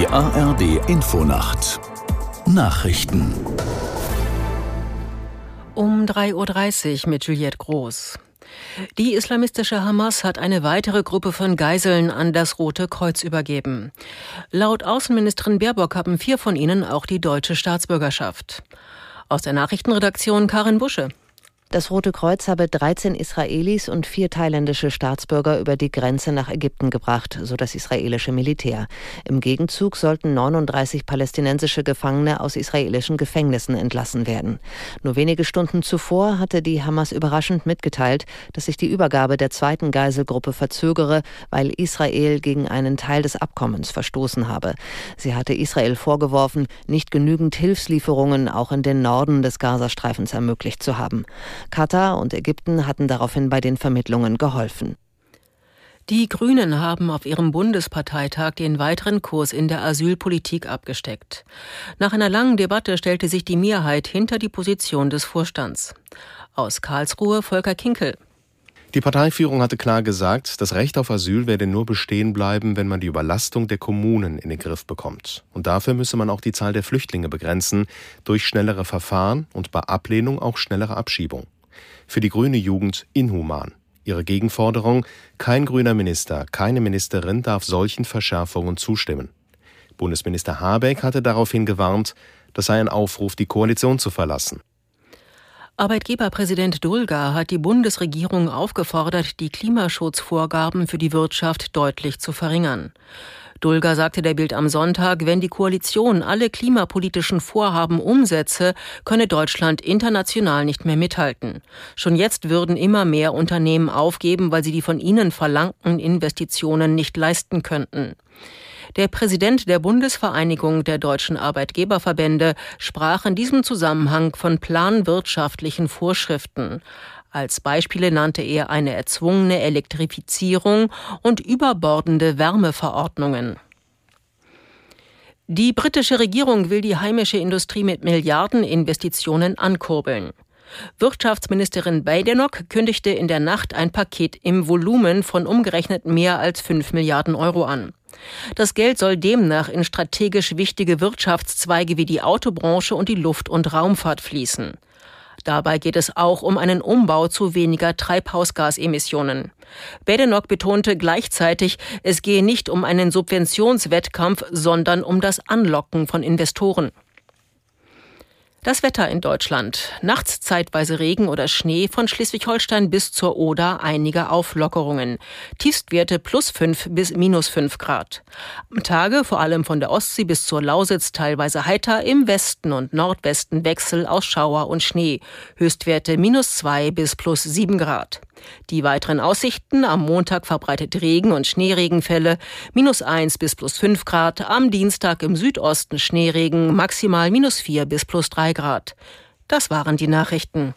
Die ARD Infonacht Nachrichten um 3.30 Uhr mit Juliette Groß. Die islamistische Hamas hat eine weitere Gruppe von Geiseln an das Rote Kreuz übergeben. Laut Außenministerin Baerbock haben vier von ihnen auch die deutsche Staatsbürgerschaft. Aus der Nachrichtenredaktion Karin Busche. Das Rote Kreuz habe 13 Israelis und vier thailändische Staatsbürger über die Grenze nach Ägypten gebracht, so das israelische Militär. Im Gegenzug sollten 39 palästinensische Gefangene aus israelischen Gefängnissen entlassen werden. Nur wenige Stunden zuvor hatte die Hamas überraschend mitgeteilt, dass sich die Übergabe der zweiten Geiselgruppe verzögere, weil Israel gegen einen Teil des Abkommens verstoßen habe. Sie hatte Israel vorgeworfen, nicht genügend Hilfslieferungen auch in den Norden des Gazastreifens ermöglicht zu haben. Katar und Ägypten hatten daraufhin bei den Vermittlungen geholfen. Die Grünen haben auf ihrem Bundesparteitag den weiteren Kurs in der Asylpolitik abgesteckt. Nach einer langen Debatte stellte sich die Mehrheit hinter die Position des Vorstands. Aus Karlsruhe Volker Kinkel. Die Parteiführung hatte klar gesagt, das Recht auf Asyl werde nur bestehen bleiben, wenn man die Überlastung der Kommunen in den Griff bekommt. Und dafür müsse man auch die Zahl der Flüchtlinge begrenzen, durch schnellere Verfahren und bei Ablehnung auch schnellere Abschiebung. Für die grüne Jugend inhuman. Ihre Gegenforderung, kein grüner Minister, keine Ministerin darf solchen Verschärfungen zustimmen. Bundesminister Habeck hatte daraufhin gewarnt, das sei ein Aufruf, die Koalition zu verlassen. Arbeitgeberpräsident Dulga hat die Bundesregierung aufgefordert, die Klimaschutzvorgaben für die Wirtschaft deutlich zu verringern. Dulga sagte der Bild am Sonntag, wenn die Koalition alle klimapolitischen Vorhaben umsetze, könne Deutschland international nicht mehr mithalten. Schon jetzt würden immer mehr Unternehmen aufgeben, weil sie die von ihnen verlangten Investitionen nicht leisten könnten. Der Präsident der Bundesvereinigung der deutschen Arbeitgeberverbände sprach in diesem Zusammenhang von planwirtschaftlichen Vorschriften. Als Beispiele nannte er eine erzwungene Elektrifizierung und überbordende Wärmeverordnungen. Die britische Regierung will die heimische Industrie mit Milliardeninvestitionen ankurbeln. Wirtschaftsministerin Badenoch kündigte in der Nacht ein Paket im Volumen von umgerechnet mehr als 5 Milliarden Euro an. Das Geld soll demnach in strategisch wichtige Wirtschaftszweige wie die Autobranche und die Luft- und Raumfahrt fließen. Dabei geht es auch um einen Umbau zu weniger Treibhausgasemissionen. Badenoch betonte gleichzeitig, es gehe nicht um einen Subventionswettkampf, sondern um das Anlocken von Investoren. Das Wetter in Deutschland. Nachts zeitweise Regen oder Schnee von Schleswig-Holstein bis zur Oder einige Auflockerungen. Tiefstwerte plus fünf bis minus fünf Grad. Am Tage vor allem von der Ostsee bis zur Lausitz teilweise heiter, im Westen und Nordwesten Wechsel aus Schauer und Schnee. Höchstwerte minus zwei bis plus sieben Grad. Die weiteren Aussichten am Montag verbreitet Regen und Schneeregenfälle, minus eins bis plus fünf Grad, am Dienstag im Südosten Schneeregen, maximal minus vier bis plus drei Grad. Das waren die Nachrichten.